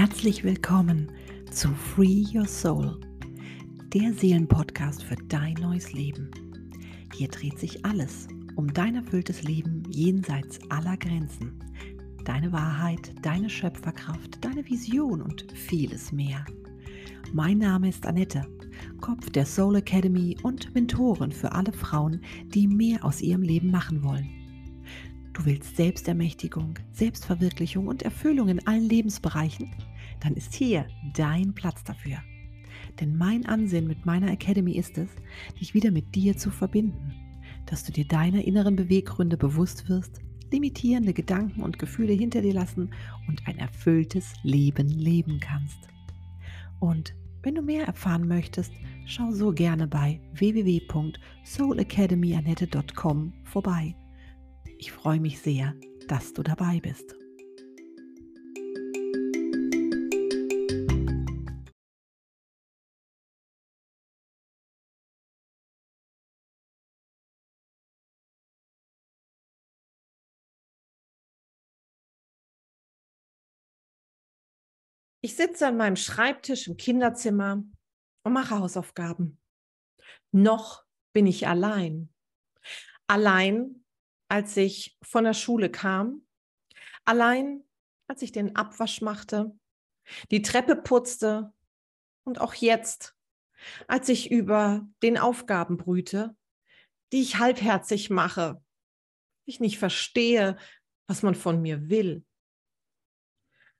Herzlich willkommen zu Free Your Soul, der Seelenpodcast für dein neues Leben. Hier dreht sich alles um dein erfülltes Leben jenseits aller Grenzen, deine Wahrheit, deine Schöpferkraft, deine Vision und vieles mehr. Mein Name ist Annette, Kopf der Soul Academy und Mentorin für alle Frauen, die mehr aus ihrem Leben machen wollen. Du willst Selbstermächtigung, Selbstverwirklichung und Erfüllung in allen Lebensbereichen? Dann ist hier dein Platz dafür. Denn mein Ansinn mit meiner Academy ist es, dich wieder mit dir zu verbinden, dass du dir deiner inneren Beweggründe bewusst wirst, limitierende Gedanken und Gefühle hinter dir lassen und ein erfülltes Leben leben kannst. Und wenn du mehr erfahren möchtest, schau so gerne bei www.soulacademyanette.com vorbei. Ich freue mich sehr, dass du dabei bist. Ich sitze an meinem Schreibtisch im Kinderzimmer und mache Hausaufgaben. Noch bin ich allein. Allein, als ich von der Schule kam. Allein, als ich den Abwasch machte, die Treppe putzte und auch jetzt, als ich über den Aufgaben brüte, die ich halbherzig mache, ich nicht verstehe, was man von mir will.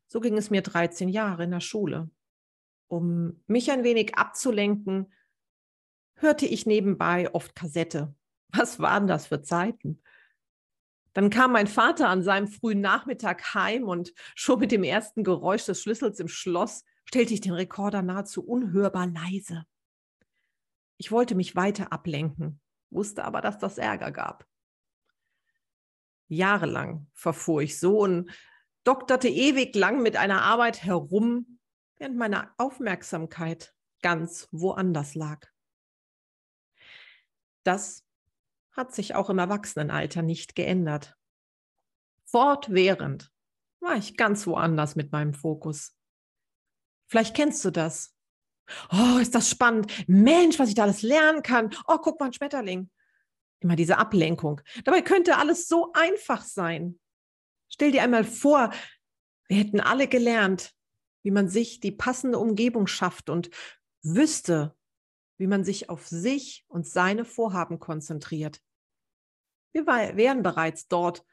So ging es mir 13 Jahre in der Schule. Um mich ein wenig abzulenken, hörte ich nebenbei oft Kassette. Was waren das für Zeiten? Dann kam mein Vater an seinem frühen Nachmittag heim und schon mit dem ersten Geräusch des Schlüssels im Schloss stellte ich den Rekorder nahezu unhörbar leise. Ich wollte mich weiter ablenken, wusste aber, dass das Ärger gab. Jahrelang verfuhr ich so und dokterte ewig lang mit einer Arbeit herum, während meine Aufmerksamkeit ganz woanders lag. Das hat sich auch im Erwachsenenalter nicht geändert. Fortwährend war ich ganz woanders mit meinem Fokus. Vielleicht kennst du das. Oh, ist das spannend. Mensch, was ich da alles lernen kann. Oh, guck mal, ein Schmetterling. Immer diese Ablenkung. Dabei könnte alles so einfach sein. Stell dir einmal vor, wir hätten alle gelernt, wie man sich die passende Umgebung schafft und wüsste, wie man sich auf sich und seine Vorhaben konzentriert. Wir wären bereits dort,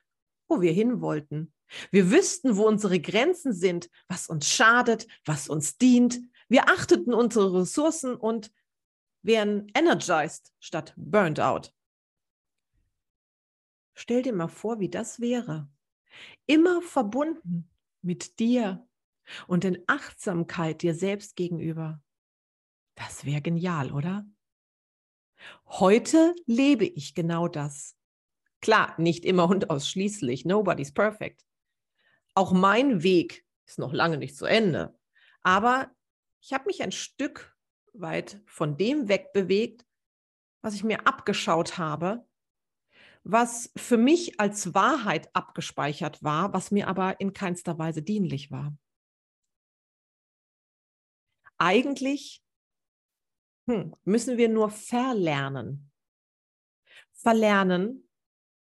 wo wir hin wollten. Wir wüssten, wo unsere Grenzen sind, was uns schadet, was uns dient. Wir achteten unsere Ressourcen und wären energized statt burned out. Stell dir mal vor, wie das wäre immer verbunden mit dir und in Achtsamkeit dir selbst gegenüber. Das wäre genial, oder? Heute lebe ich genau das. Klar, nicht immer und ausschließlich. Nobody's perfect. Auch mein Weg ist noch lange nicht zu Ende. Aber ich habe mich ein Stück weit von dem wegbewegt, was ich mir abgeschaut habe, was für mich als Wahrheit abgespeichert war, was mir aber in keinster Weise dienlich war. Eigentlich hm, müssen wir nur verlernen. Verlernen,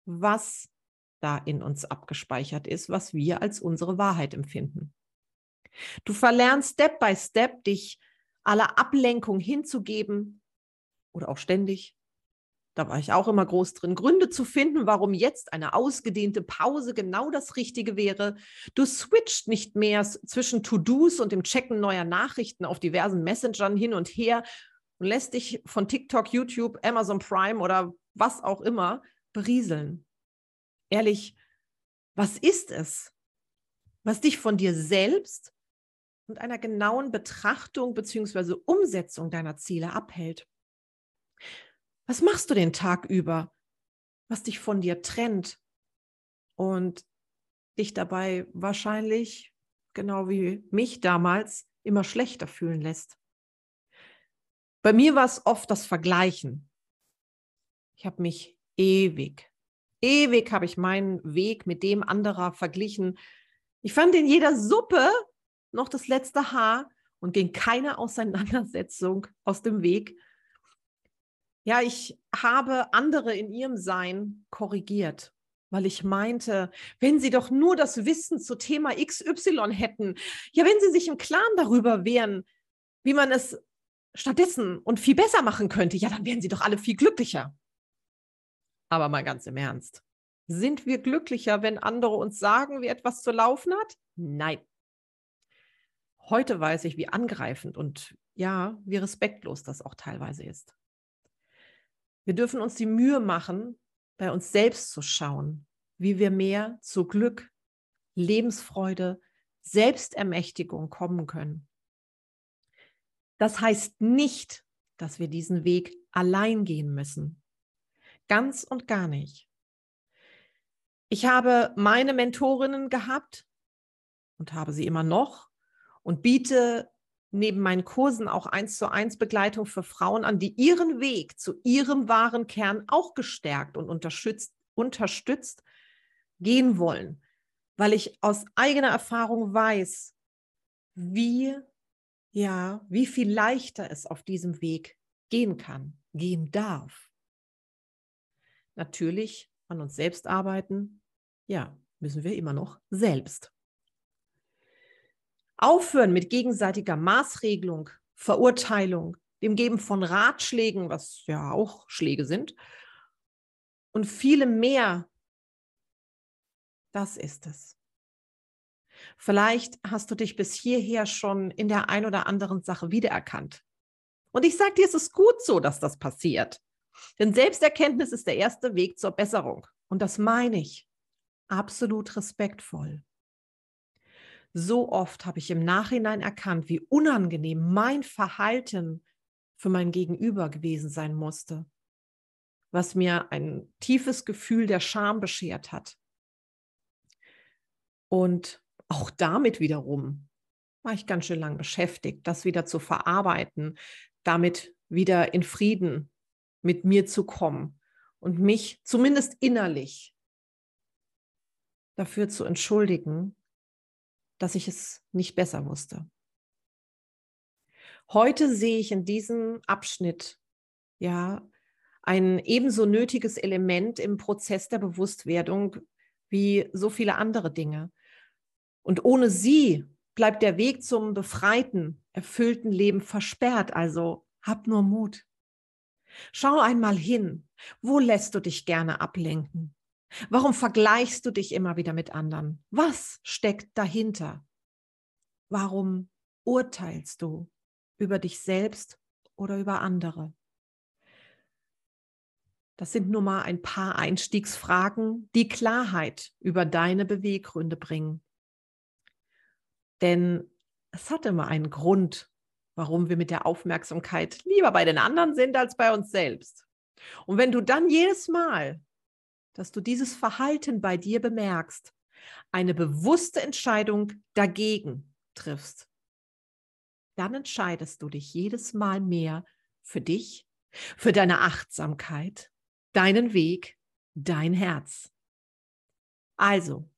was da in uns abgespeichert ist, was wir als unsere Wahrheit empfinden. Du verlernst Step by Step, dich aller Ablenkung hinzugeben oder auch ständig da war ich auch immer groß drin, Gründe zu finden, warum jetzt eine ausgedehnte Pause genau das Richtige wäre. Du switcht nicht mehr zwischen To-Dos und dem Checken neuer Nachrichten auf diversen Messengern hin und her und lässt dich von TikTok, YouTube, Amazon Prime oder was auch immer berieseln. Ehrlich, was ist es, was dich von dir selbst und einer genauen Betrachtung bzw. Umsetzung deiner Ziele abhält? Was machst du den Tag über, was dich von dir trennt und dich dabei wahrscheinlich, genau wie mich damals, immer schlechter fühlen lässt? Bei mir war es oft das Vergleichen. Ich habe mich ewig, ewig habe ich meinen Weg mit dem anderer verglichen. Ich fand in jeder Suppe noch das letzte Haar und ging keine Auseinandersetzung aus dem Weg. Ja, ich habe andere in ihrem Sein korrigiert, weil ich meinte, wenn sie doch nur das Wissen zu Thema XY hätten, ja, wenn sie sich im Klaren darüber wären, wie man es stattdessen und viel besser machen könnte, ja, dann wären sie doch alle viel glücklicher. Aber mal ganz im Ernst. Sind wir glücklicher, wenn andere uns sagen, wie etwas zu laufen hat? Nein. Heute weiß ich, wie angreifend und ja, wie respektlos das auch teilweise ist. Wir dürfen uns die Mühe machen, bei uns selbst zu schauen, wie wir mehr zu Glück, Lebensfreude, Selbstermächtigung kommen können. Das heißt nicht, dass wir diesen Weg allein gehen müssen. Ganz und gar nicht. Ich habe meine Mentorinnen gehabt und habe sie immer noch und biete neben meinen Kursen auch eins zu eins Begleitung für Frauen an, die ihren Weg zu ihrem wahren Kern auch gestärkt und unterstützt, unterstützt gehen wollen, weil ich aus eigener Erfahrung weiß, wie ja, wie viel leichter es auf diesem Weg gehen kann, gehen darf. Natürlich an uns selbst arbeiten, ja, müssen wir immer noch selbst. Aufhören mit gegenseitiger Maßregelung, Verurteilung, dem Geben von Ratschlägen, was ja auch Schläge sind, und viele mehr. Das ist es. Vielleicht hast du dich bis hierher schon in der ein oder anderen Sache wiedererkannt. Und ich sage dir, es ist gut so, dass das passiert. Denn Selbsterkenntnis ist der erste Weg zur Besserung. Und das meine ich absolut respektvoll. So oft habe ich im Nachhinein erkannt, wie unangenehm mein Verhalten für mein Gegenüber gewesen sein musste, was mir ein tiefes Gefühl der Scham beschert hat. Und auch damit wiederum war ich ganz schön lang beschäftigt, das wieder zu verarbeiten, damit wieder in Frieden mit mir zu kommen und mich zumindest innerlich dafür zu entschuldigen, dass ich es nicht besser wusste. Heute sehe ich in diesem Abschnitt ja ein ebenso nötiges Element im Prozess der Bewusstwerdung wie so viele andere Dinge. Und ohne sie bleibt der Weg zum befreiten, erfüllten Leben versperrt. Also hab nur Mut. Schau einmal hin. Wo lässt du dich gerne ablenken? Warum vergleichst du dich immer wieder mit anderen? Was steckt dahinter? Warum urteilst du über dich selbst oder über andere? Das sind nur mal ein paar Einstiegsfragen, die Klarheit über deine Beweggründe bringen. Denn es hat immer einen Grund, warum wir mit der Aufmerksamkeit lieber bei den anderen sind als bei uns selbst. Und wenn du dann jedes Mal, dass du dieses Verhalten bei dir bemerkst, eine bewusste Entscheidung dagegen triffst, dann entscheidest du dich jedes Mal mehr für dich, für deine Achtsamkeit, deinen Weg, dein Herz. Also,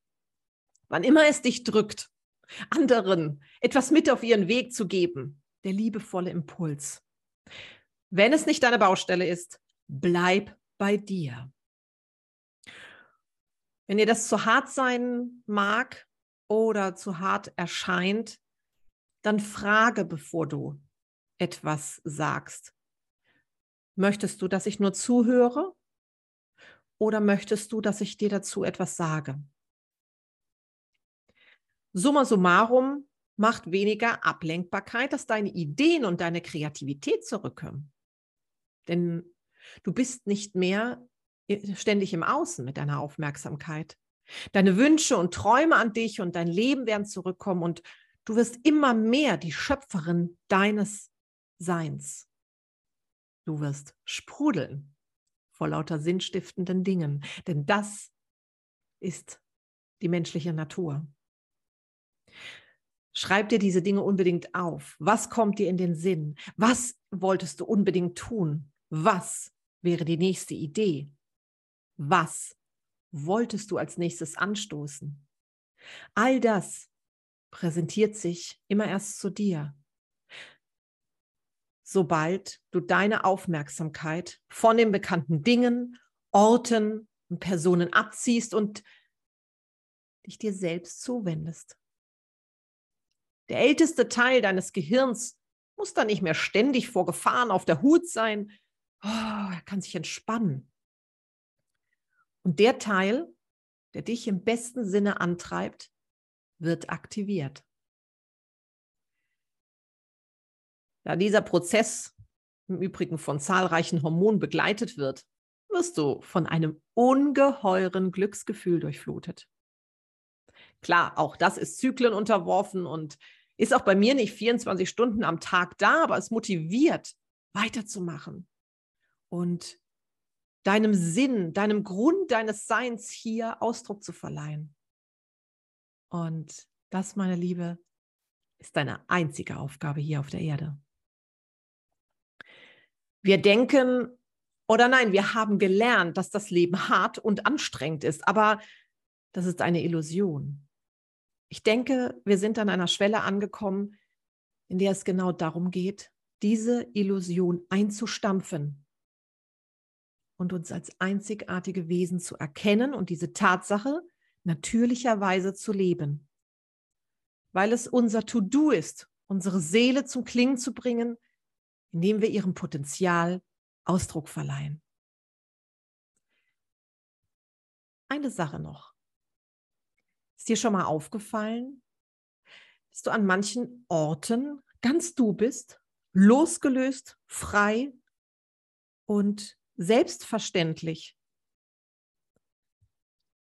wann immer es dich drückt, anderen etwas mit auf ihren Weg zu geben. Der liebevolle Impuls. Wenn es nicht deine Baustelle ist, bleib bei dir. Wenn dir das zu hart sein mag oder zu hart erscheint, dann frage, bevor du etwas sagst. Möchtest du, dass ich nur zuhöre? Oder möchtest du, dass ich dir dazu etwas sage? Summa summarum macht weniger Ablenkbarkeit, dass deine Ideen und deine Kreativität zurückkommen. Denn du bist nicht mehr ständig im Außen mit deiner Aufmerksamkeit. Deine Wünsche und Träume an dich und dein Leben werden zurückkommen und du wirst immer mehr die Schöpferin deines Seins. Du wirst sprudeln vor lauter sinnstiftenden Dingen, denn das ist die menschliche Natur. Schreib dir diese Dinge unbedingt auf. Was kommt dir in den Sinn? Was wolltest du unbedingt tun? Was wäre die nächste Idee? Was wolltest du als nächstes anstoßen? All das präsentiert sich immer erst zu dir. Sobald du deine Aufmerksamkeit von den bekannten Dingen, Orten und Personen abziehst und dich dir selbst zuwendest. Der älteste Teil deines Gehirns muss dann nicht mehr ständig vor Gefahren auf der Hut sein. Oh, er kann sich entspannen. Und der Teil, der dich im besten Sinne antreibt, wird aktiviert. Da dieser Prozess im Übrigen von zahlreichen Hormonen begleitet wird, wirst du von einem ungeheuren Glücksgefühl durchflutet. Klar, auch das ist Zyklen unterworfen und ist auch bei mir nicht 24 Stunden am Tag da, aber es motiviert, weiterzumachen und deinem Sinn, deinem Grund deines Seins hier Ausdruck zu verleihen. Und das, meine Liebe, ist deine einzige Aufgabe hier auf der Erde. Wir denken, oder nein, wir haben gelernt, dass das Leben hart und anstrengend ist, aber das ist eine Illusion. Ich denke, wir sind an einer Schwelle angekommen, in der es genau darum geht, diese Illusion einzustampfen und uns als einzigartige Wesen zu erkennen und diese Tatsache natürlicherweise zu leben. Weil es unser To-Do ist, unsere Seele zum Klingen zu bringen, indem wir ihrem Potenzial Ausdruck verleihen. Eine Sache noch. Ist dir schon mal aufgefallen, dass du an manchen Orten ganz du bist, losgelöst, frei und selbstverständlich?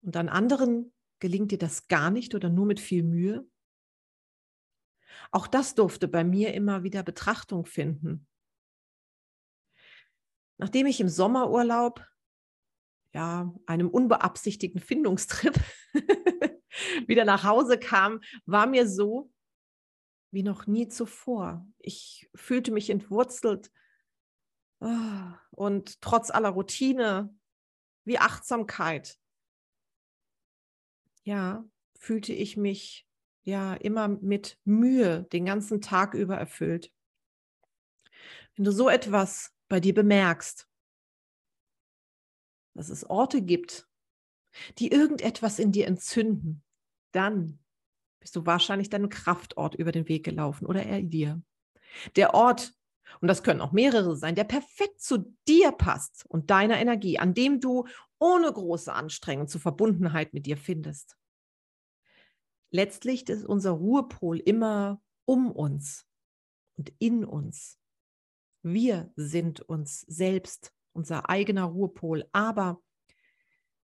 Und an anderen gelingt dir das gar nicht oder nur mit viel Mühe? Auch das durfte bei mir immer wieder Betrachtung finden. Nachdem ich im Sommerurlaub, ja, einem unbeabsichtigten Findungstrip wieder nach Hause kam, war mir so wie noch nie zuvor. Ich fühlte mich entwurzelt und trotz aller Routine wie Achtsamkeit. Ja, fühlte ich mich ja immer mit Mühe den ganzen Tag über erfüllt. Wenn du so etwas bei dir bemerkst, dass es Orte gibt, die irgendetwas in dir entzünden, dann bist du wahrscheinlich deinem Kraftort über den Weg gelaufen oder er dir. Der Ort, und das können auch mehrere sein, der perfekt zu dir passt und deiner Energie, an dem du ohne große Anstrengung zur Verbundenheit mit dir findest. Letztlich ist unser Ruhepol immer um uns und in uns. Wir sind uns selbst, unser eigener Ruhepol, aber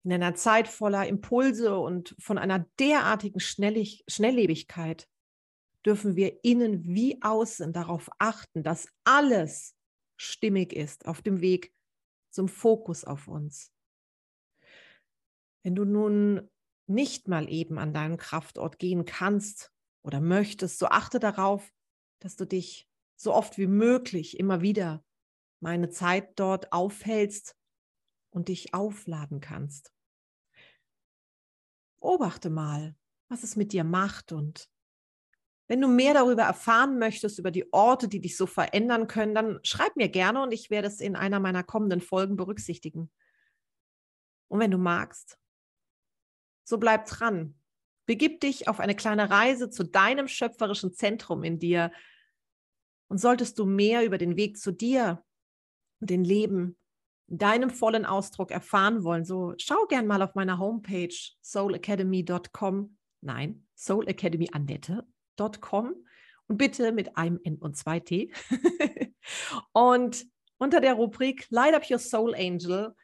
in einer Zeit voller Impulse und von einer derartigen Schnellig Schnelllebigkeit dürfen wir innen wie außen darauf achten, dass alles stimmig ist auf dem Weg zum Fokus auf uns. Wenn du nun nicht mal eben an deinen Kraftort gehen kannst oder möchtest, so achte darauf, dass du dich so oft wie möglich immer wieder meine Zeit dort aufhältst und dich aufladen kannst. Beobachte mal, was es mit dir macht und wenn du mehr darüber erfahren möchtest, über die Orte, die dich so verändern können, dann schreib mir gerne und ich werde es in einer meiner kommenden Folgen berücksichtigen. Und wenn du magst, so bleib dran. Begib dich auf eine kleine Reise zu deinem schöpferischen Zentrum in dir. Und solltest du mehr über den Weg zu dir und den Leben deinem vollen Ausdruck erfahren wollen, so schau gern mal auf meiner Homepage soulacademy.com, nein, soulacademyannette.com und bitte mit einem N und zwei T. und unter der Rubrik Light Up Your Soul Angel,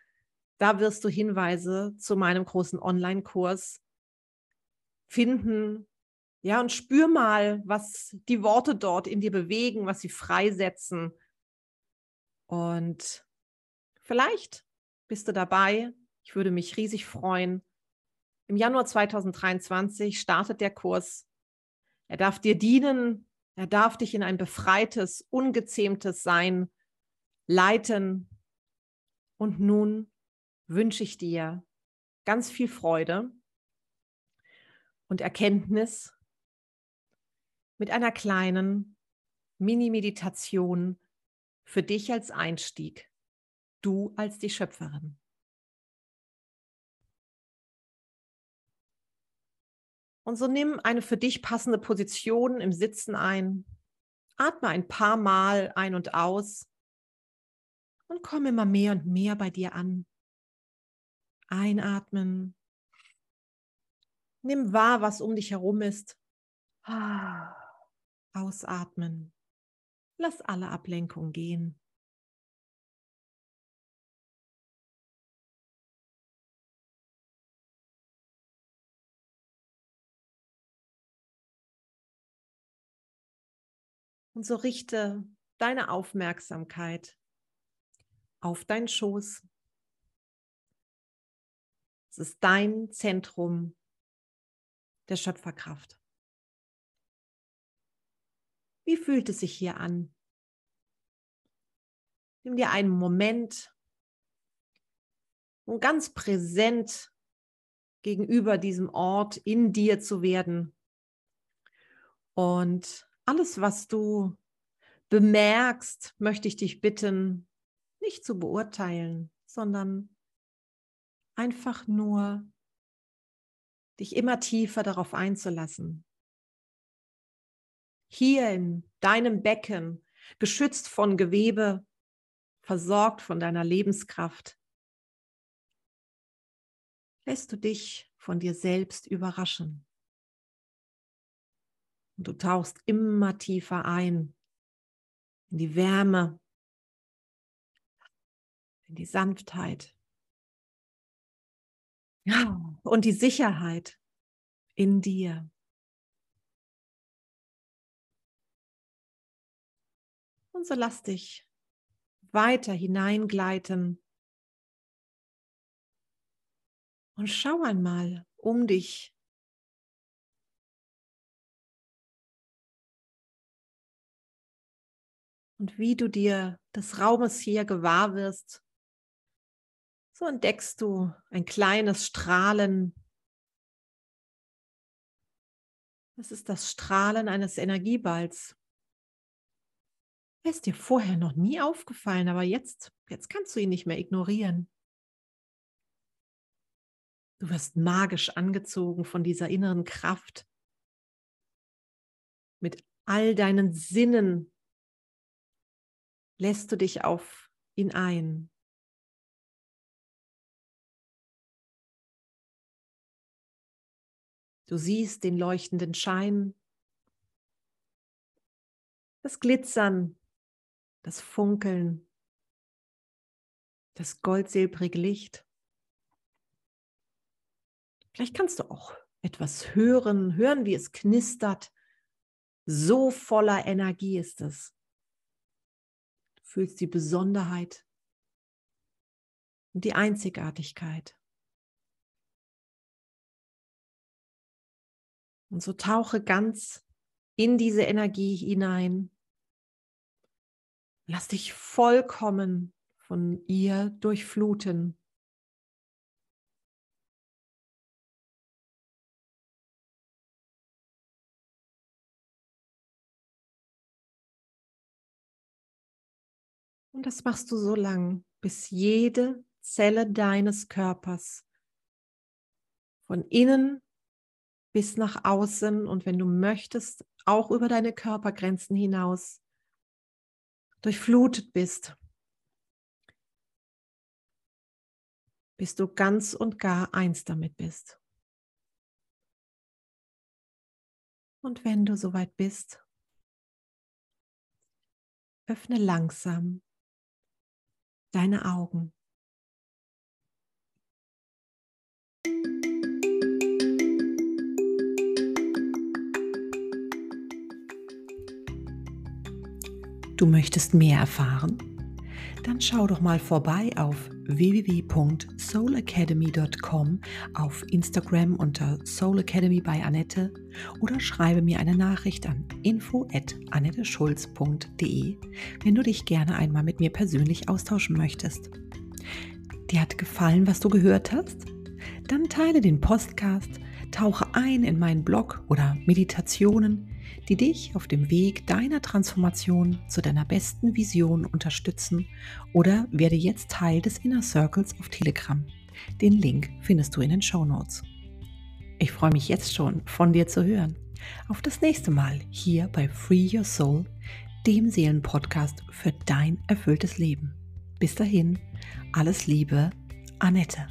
da wirst du Hinweise zu meinem großen Online-Kurs finden. Ja, und spür mal, was die Worte dort in dir bewegen, was sie freisetzen. Und Vielleicht bist du dabei. Ich würde mich riesig freuen. Im Januar 2023 startet der Kurs. Er darf dir dienen. Er darf dich in ein befreites, ungezähmtes Sein leiten. Und nun wünsche ich dir ganz viel Freude und Erkenntnis mit einer kleinen Mini-Meditation für dich als Einstieg, du als die Schöpferin. Und so nimm eine für dich passende Position im Sitzen ein. Atme ein paar Mal ein und aus und komm immer mehr und mehr bei dir an. Einatmen. Nimm wahr, was um dich herum ist. Ausatmen. Lass alle Ablenkung gehen. Und so richte deine Aufmerksamkeit auf deinen Schoß. Es ist dein Zentrum der Schöpferkraft. Wie fühlt es sich hier an? Nimm dir einen Moment, um ganz präsent gegenüber diesem Ort in dir zu werden. Und alles, was du bemerkst, möchte ich dich bitten, nicht zu beurteilen, sondern einfach nur dich immer tiefer darauf einzulassen. Hier in deinem Becken, geschützt von Gewebe, versorgt von deiner Lebenskraft, lässt du dich von dir selbst überraschen. Und du tauchst immer tiefer ein in die Wärme, in die Sanftheit. Ja, und die Sicherheit in dir. Und so lass dich weiter hineingleiten. Und schau einmal um dich und wie du dir des Raumes hier gewahr wirst, so entdeckst du ein kleines Strahlen. Das ist das Strahlen eines Energieballs. ist dir vorher noch nie aufgefallen, aber jetzt, jetzt kannst du ihn nicht mehr ignorieren. Du wirst magisch angezogen von dieser inneren Kraft. Mit all deinen Sinnen lässt du dich auf ihn ein. Du siehst den leuchtenden Schein, das Glitzern, das Funkeln, das goldsilbrige Licht. Vielleicht kannst du auch etwas hören, hören, wie es knistert. So voller Energie ist es fühlst die Besonderheit und die Einzigartigkeit. Und so tauche ganz in diese Energie hinein. Lass dich vollkommen von ihr durchfluten. Das machst du so lang, bis jede Zelle deines Körpers von innen bis nach außen und wenn du möchtest, auch über deine Körpergrenzen hinaus durchflutet bist, bis du ganz und gar eins damit bist. Und wenn du soweit bist, öffne langsam deine Augen. Du möchtest mehr erfahren? Dann schau doch mal vorbei auf www.soulacademy.com, auf Instagram unter Soul Academy bei Annette oder schreibe mir eine Nachricht an info@annetteschulz.de, wenn du dich gerne einmal mit mir persönlich austauschen möchtest. Dir hat gefallen, was du gehört hast? Dann teile den Podcast, tauche ein in meinen Blog oder Meditationen, die dich auf dem Weg deiner Transformation zu deiner besten Vision unterstützen oder werde jetzt Teil des Inner Circles auf Telegram. Den Link findest du in den Show Notes. Ich freue mich jetzt schon, von dir zu hören. Auf das nächste Mal hier bei Free Your Soul, dem Seelenpodcast für dein erfülltes Leben. Bis dahin, alles Liebe, Annette.